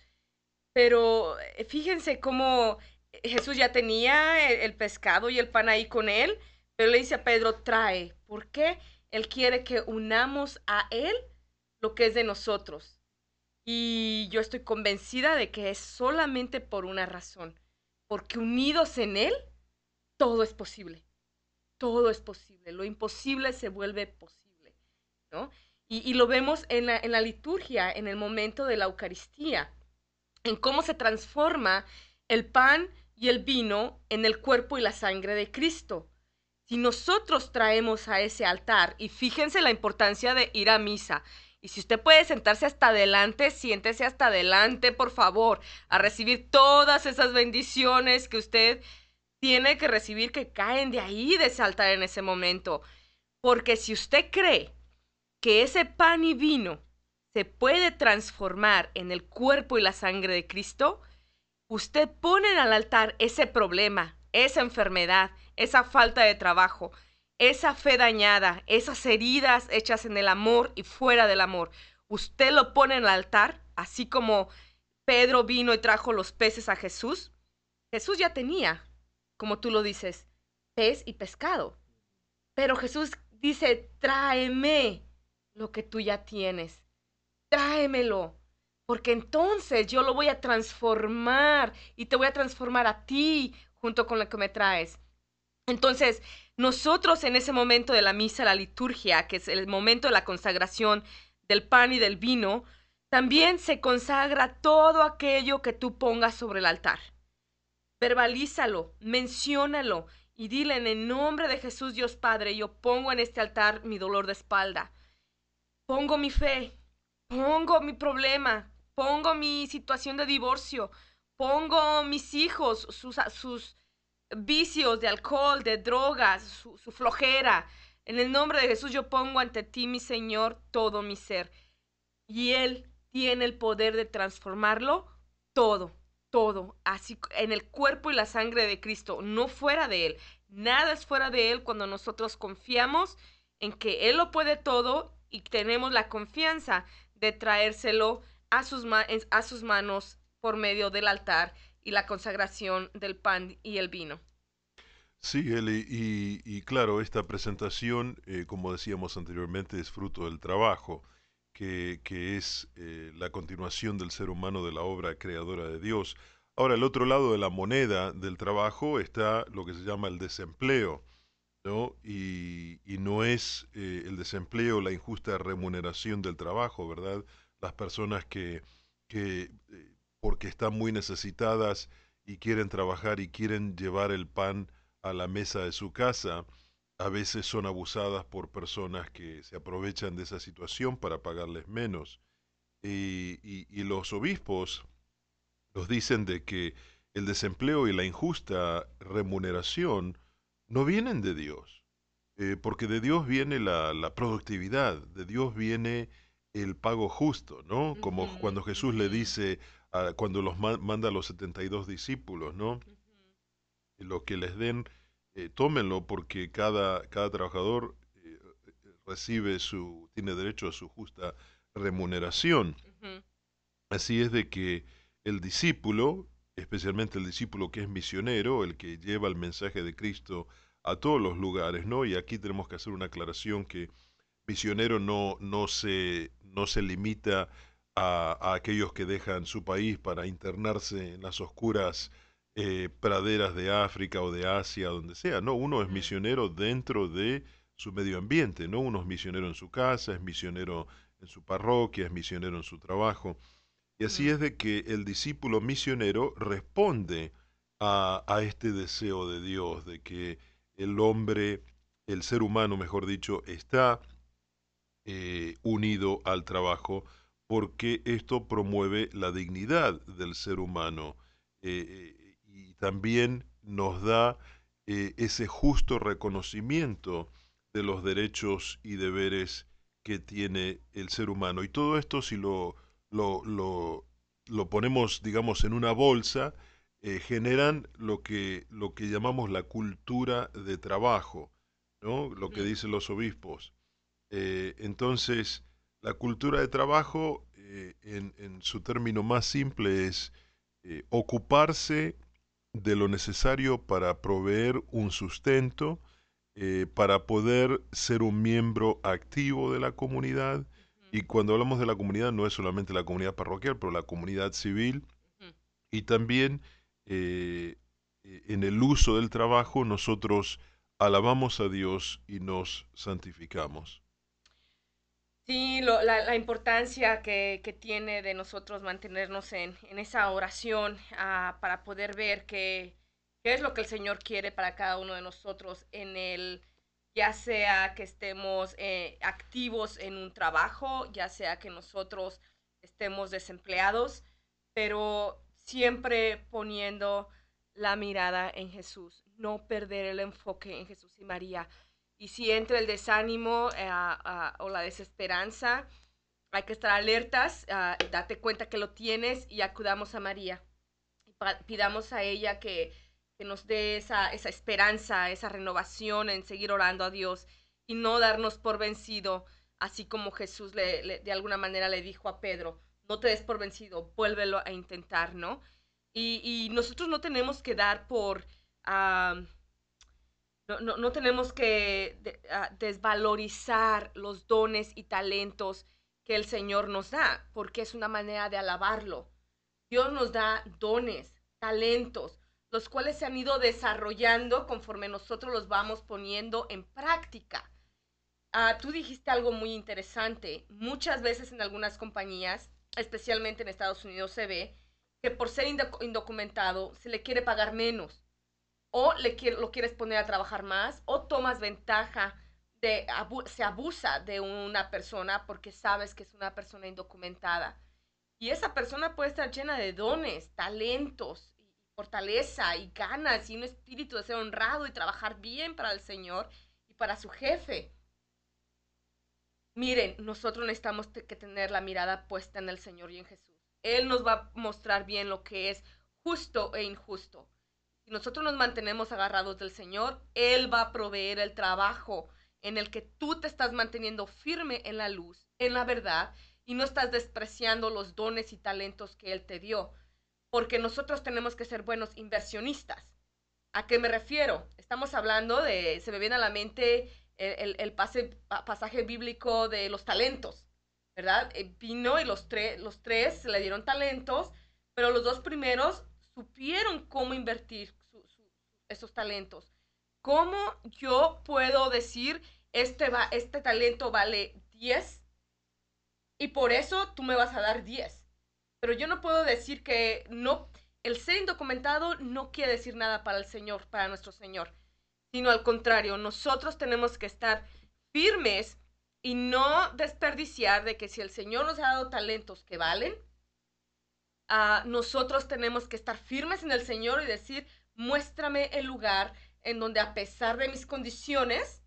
Pero eh, fíjense cómo Jesús ya tenía el, pescado y el pan ahí con él, pero le dice a Pedro, trae. ¿Por qué? Él quiere que unamos a Él lo que es de nosotros. Y yo estoy convencida de que es solamente por una razón, porque unidos en Él, todo es posible. Todo es posible. Lo imposible se vuelve posible. ¿no? Y, lo vemos en la, en la liturgia, en el momento de la Eucaristía en cómo se transforma el pan y el vino en el cuerpo y la sangre de Cristo. Si nosotros traemos a ese altar, y fíjense la importancia de ir a misa, y si usted puede sentarse hasta adelante, siéntese hasta adelante, por favor, a recibir todas esas bendiciones que usted tiene que recibir que caen de ahí, de ese altar en ese momento. Porque si usted cree que ese pan y vino se puede transformar en el cuerpo y la sangre de Cristo, usted pone en el altar ese problema, esa enfermedad, esa falta de trabajo, esa fe dañada, esas heridas hechas en el amor y fuera del amor. Usted lo pone en el altar, así como Pedro vino y trajo los peces a Jesús. Jesús ya tenía, como tú lo dices, pez y pescado. Pero Jesús dice, tráeme lo que tú ya tienes tráemelo, porque entonces yo lo voy a transformar y te voy a transformar a ti junto con lo que me traes. Entonces, nosotros en ese momento de la misa, la liturgia, que es el momento de la consagración del pan y del vino, también se consagra todo aquello que tú pongas sobre el altar. Verbalízalo, menciónalo y dile en el nombre de Jesús Dios Padre, yo pongo en este altar mi dolor de espalda. Pongo mi fe, pongo mi problema, pongo mi situación de divorcio, pongo mis hijos, sus, sus vicios de alcohol, de drogas, su, su flojera. En el nombre de Jesús yo pongo ante ti, mi Señor, todo mi ser. Y Él tiene el poder de transformarlo todo, todo, así en el cuerpo y la sangre de Cristo, no fuera de Él. Nada es fuera de Él cuando nosotros confiamos en que Él lo puede todo y tenemos la confianza de traérselo a sus, a sus manos por medio del altar y la consagración del pan y el vino. Sí, Eli, y, claro, esta presentación, eh, como decíamos anteriormente, es fruto del trabajo, que, es eh, la continuación del ser humano de la obra creadora de Dios. Ahora, el otro lado de la moneda del trabajo está lo que se llama el desempleo, ¿no? Y, no es eh, el desempleo la injusta remuneración del trabajo, ¿verdad? Las personas que, que eh, porque están muy necesitadas y quieren trabajar y quieren llevar el pan a la mesa de su casa, a veces son abusadas por personas que se aprovechan de esa situación para pagarles menos. Y, y- y los obispos nos dicen de que el desempleo y la injusta remuneración no vienen de Dios, eh, porque de Dios viene la, la productividad, de Dios viene el pago justo, ¿no? Como cuando Jesús le dice, a- cuando los ma- manda a los 72 discípulos, ¿no? Ujú. lo que les den, eh, tómenlo porque cada, cada trabajador eh, recibe su, tiene derecho a su justa remuneración. Así es de que el discípulo, especialmente el discípulo que es misionero, el que lleva el mensaje de Cristo a todos los lugares, ¿no? Y aquí tenemos que hacer una aclaración que misionero no, no, se, no se limita a, a aquellos que dejan su país para internarse en las oscuras eh, praderas de África o de Asia, donde sea. No, uno es misionero dentro de su medio ambiente, ¿no? Uno es misionero en su casa, es misionero en su parroquia, es misionero en su trabajo. Y así Mm. es de que el discípulo misionero responde a, a este deseo de Dios, de que el hombre, el ser humano, mejor dicho, está eh, unido al trabajo porque esto promueve la dignidad del ser humano eh, eh, y también nos da eh, ese justo reconocimiento de los derechos y deberes que tiene el ser humano. Y todo esto si lo, lo, lo, lo ponemos, digamos, en una bolsa, eh, generan lo que, lo que llamamos la cultura de trabajo, ¿no? Lo que dicen los obispos. Eh, entonces, la cultura de trabajo, eh, en, en su término más simple, es ocuparse de lo necesario para proveer un sustento, para poder ser un miembro activo de la comunidad. Y cuando hablamos de la comunidad, no es solamente la comunidad parroquial, pero la comunidad civil. Y también eh, en el uso del trabajo nosotros alabamos a Dios y nos santificamos. Sí, lo- la, la importancia que, que tiene de nosotros mantenernos en, en esa oración ah, para poder ver qué, qué es lo que el Señor quiere para cada uno de nosotros en el, ya sea que estemos eh, activos en un trabajo, ya sea que nosotros estemos desempleados, pero siempre poniendo la mirada en Jesús, no perder el enfoque en Jesús y María. Y si entra el desánimo eh, o la desesperanza, hay que estar alertas, ah, date cuenta que lo tienes y acudamos a María. Pidamos a ella que, que nos dé esa, esa esperanza, esa renovación en seguir orando a Dios y no darnos por vencido, así como Jesús le, de alguna manera le dijo a Pedro, no te des por vencido, vuélvelo a intentar, ¿no? Y, nosotros no tenemos que dar por... ah, no, no, no tenemos que ah, desvalorizar los dones y talentos que el Señor nos da, porque es una manera de alabarlo. Dios nos da dones, talentos, los cuales se han ido desarrollando conforme nosotros los vamos poniendo en práctica. Ah, tú dijiste algo muy interesante. Muchas veces en algunas compañías, especialmente en Estados Unidos, se ve que por ser indo- indocumentado se le quiere pagar menos o le lo quieres poner a trabajar más, o tomas ventaja de, abu- se abusa de una persona porque sabes que es una persona indocumentada. Y esa persona puede estar llena de dones, talentos, fortaleza y ganas y un espíritu de ser honrado y trabajar bien para el Señor y para su jefe. Miren, nosotros necesitamos que tener la mirada puesta en el Señor y en Jesús. Él nos va a mostrar bien lo que es justo e injusto. Si nosotros nos mantenemos agarrados del Señor, Él va a proveer el trabajo en el que tú te estás manteniendo firme en la luz, en la verdad, y no estás despreciando los dones y talentos que Él te dio. Porque nosotros tenemos que ser buenos inversionistas. ¿A qué me refiero? Estamos hablando de, se me viene a la mente el, el- pase- pa- pasaje bíblico de los talentos, ¿verdad? Eh, vino y los, tres los tres le dieron talentos, pero los dos primeros supieron cómo invertir su- esos talentos. ¿Cómo yo puedo decir, este, va, este talento vale 10 y por eso tú me vas a dar 10? Pero yo no puedo decir que no, el ser indocumentado no quiere decir nada para el Señor, para nuestro Señor. sino al contrario, nosotros tenemos que estar firmes y no desperdiciar de que si el Señor nos ha dado talentos que valen, ah, nosotros tenemos que estar firmes en el Señor y decir, muéstrame el lugar en donde a pesar de mis condiciones,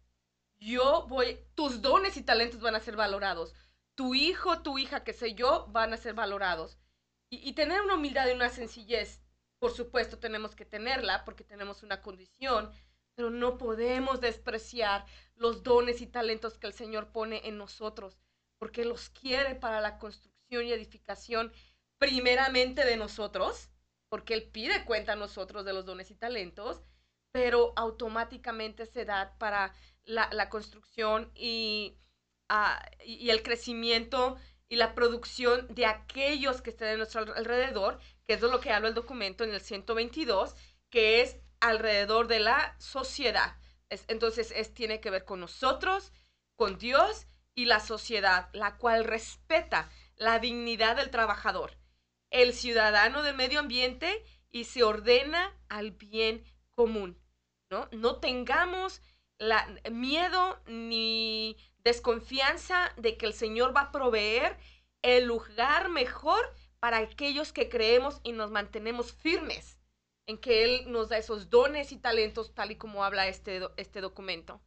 yo voy, tus dones y talentos van a ser valorados. Tu hijo, tu hija, que sé yo, van a ser valorados. Y, tener una humildad y una sencillez, por supuesto, tenemos que tenerla porque tenemos una condición, pero no podemos despreciar los dones y talentos que el Señor pone en nosotros, porque los quiere para la construcción y edificación primeramente de nosotros, porque Él pide cuenta a nosotros de los dones y talentos, pero automáticamente se da para la, construcción ah, y, y, el crecimiento y la producción de aquellos que estén a nuestro alrededor, que es de lo que habla el documento en el 122, que es alrededor de la sociedad. entonces, es, tiene que ver con nosotros, con Dios y la sociedad, la cual respeta la dignidad del trabajador, el ciudadano del medio ambiente y se ordena al bien común. ¿no? No tengamos miedo ni desconfianza de que el Señor va a proveer el lugar mejor para aquellos que creemos y nos mantenemos firmes en que Él nos da esos dones y talentos tal y como habla este, este documento.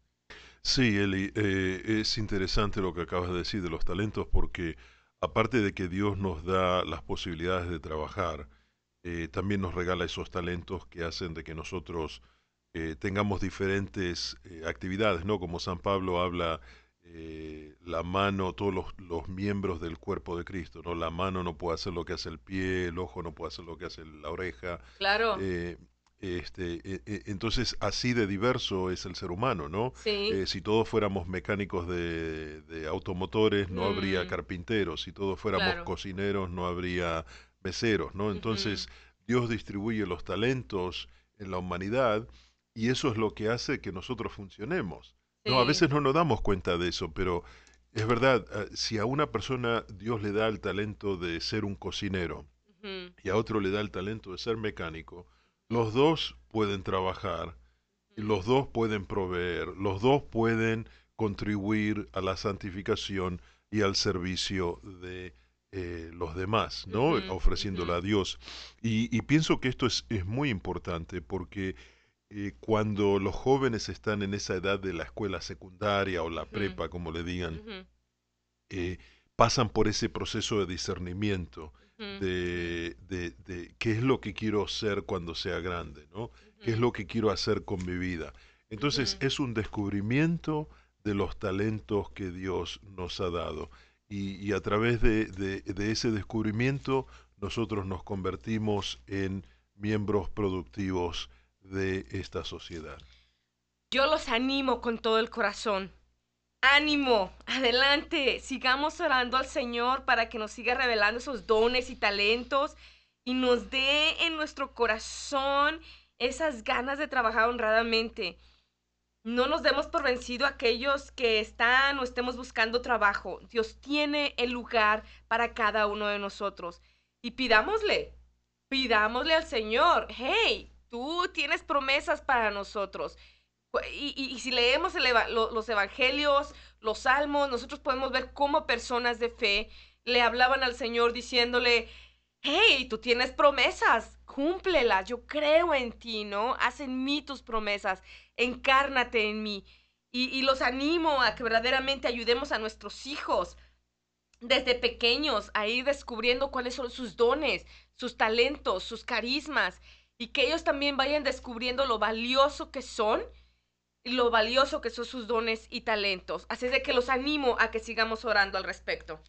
Sí, Eli, eh, es interesante lo que acabas de decir de los talentos porque aparte de que Dios nos da las posibilidades de trabajar, eh, también nos regala esos talentos que hacen de que nosotros eh, tengamos diferentes eh, actividades, ¿no? Como San Pablo habla, eh, la mano, todos los, miembros del cuerpo de Cristo, ¿no? La mano no puede hacer lo que hace el pie, el ojo no puede hacer lo que hace la oreja. Claro. este, e, e, entonces, así de diverso es el ser humano, ¿no? si todos fuéramos mecánicos de, automotores, no habría mm. carpinteros. Si todos fuéramos cocineros, no habría meseros, ¿no? Entonces, Dios distribuye los talentos en la humanidad y eso es lo que hace que nosotros funcionemos. No, a veces no nos damos cuenta de eso, pero es verdad, ah, si a una persona Dios le da el talento de ser un cocinero y a otro le da el talento de ser mecánico, los dos pueden trabajar, los dos pueden proveer, los dos pueden contribuir a la santificación y al servicio de eh, los demás, ¿no? Ofreciéndole a Dios. Y, y, pienso que esto es, es muy importante porque eh, cuando los jóvenes están en esa edad de la escuela secundaria o la prepa, como le digan, eh, pasan por ese proceso de discernimiento de, de, qué es lo que quiero ser cuando sea grande, ¿no? ¿Qué es lo que quiero hacer con mi vida? Entonces es un descubrimiento de los talentos que Dios nos ha dado. Y, y a través de, ese descubrimiento nosotros nos convertimos en miembros productivos de esta sociedad. Yo los animo con todo el corazón. Ánimo, adelante, sigamos orando al Señor para que nos siga revelando esos dones y talentos y nos dé en nuestro corazón esas ganas de trabajar honradamente. No nos demos por vencido aquellos que están o estemos buscando trabajo. Dios tiene el lugar para cada uno de nosotros. Y pidámosle, pidámosle al Señor, hey, tú tienes promesas para nosotros. Y, si leemos los evangelios, los salmos, nosotros podemos ver cómo personas de fe le hablaban al Señor diciéndole, hey, tú tienes promesas, cúmplelas, yo creo en ti, ¿no? Haz en mí tus promesas, encárnate en mí. Y, y los animo a que verdaderamente ayudemos a nuestros hijos desde pequeños a ir descubriendo cuáles son sus dones, sus talentos, sus carismas y que ellos también vayan descubriendo lo valioso que son y lo valioso que son sus dones y talentos. Así es de que los animo a que sigamos orando al respecto.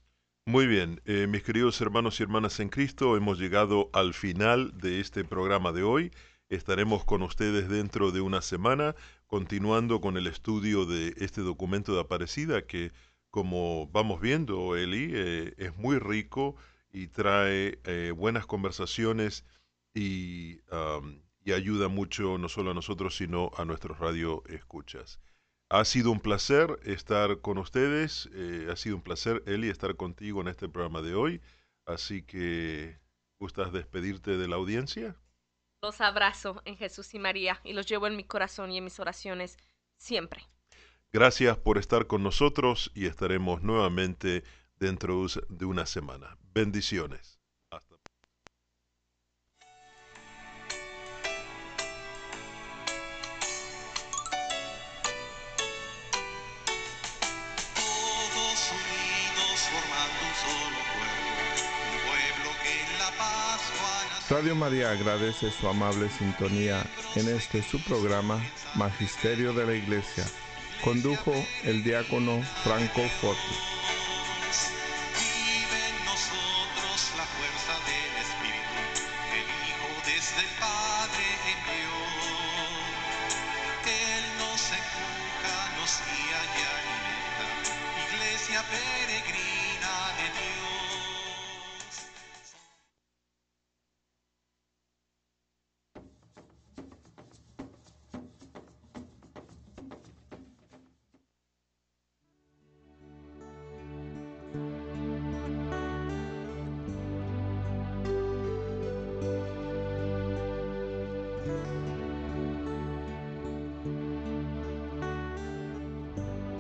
Muy bien, eh, mis queridos hermanos y hermanas en Cristo, hemos llegado al final de este programa de hoy. Estaremos con ustedes dentro de una semana, continuando con el estudio de este documento de Aparecida que, como vamos viendo, Eli, eh, es muy rico y trae eh, buenas conversaciones y, ayuda mucho no solo a nosotros, sino a nuestros radio escuchas. Ha sido un placer estar con ustedes, eh, ha sido un placer, Eli, estar contigo en este programa de hoy, así que ¿gustas despedirte de la audiencia? Los abrazo en Jesús y María y los llevo en mi corazón y en mis oraciones siempre. Gracias por estar con nosotros y estaremos nuevamente dentro de una semana. Bendiciones. Radio María agradece su amable sintonía en este su programa Magisterio de la Iglesia. Condujo el diácono Franco Forti.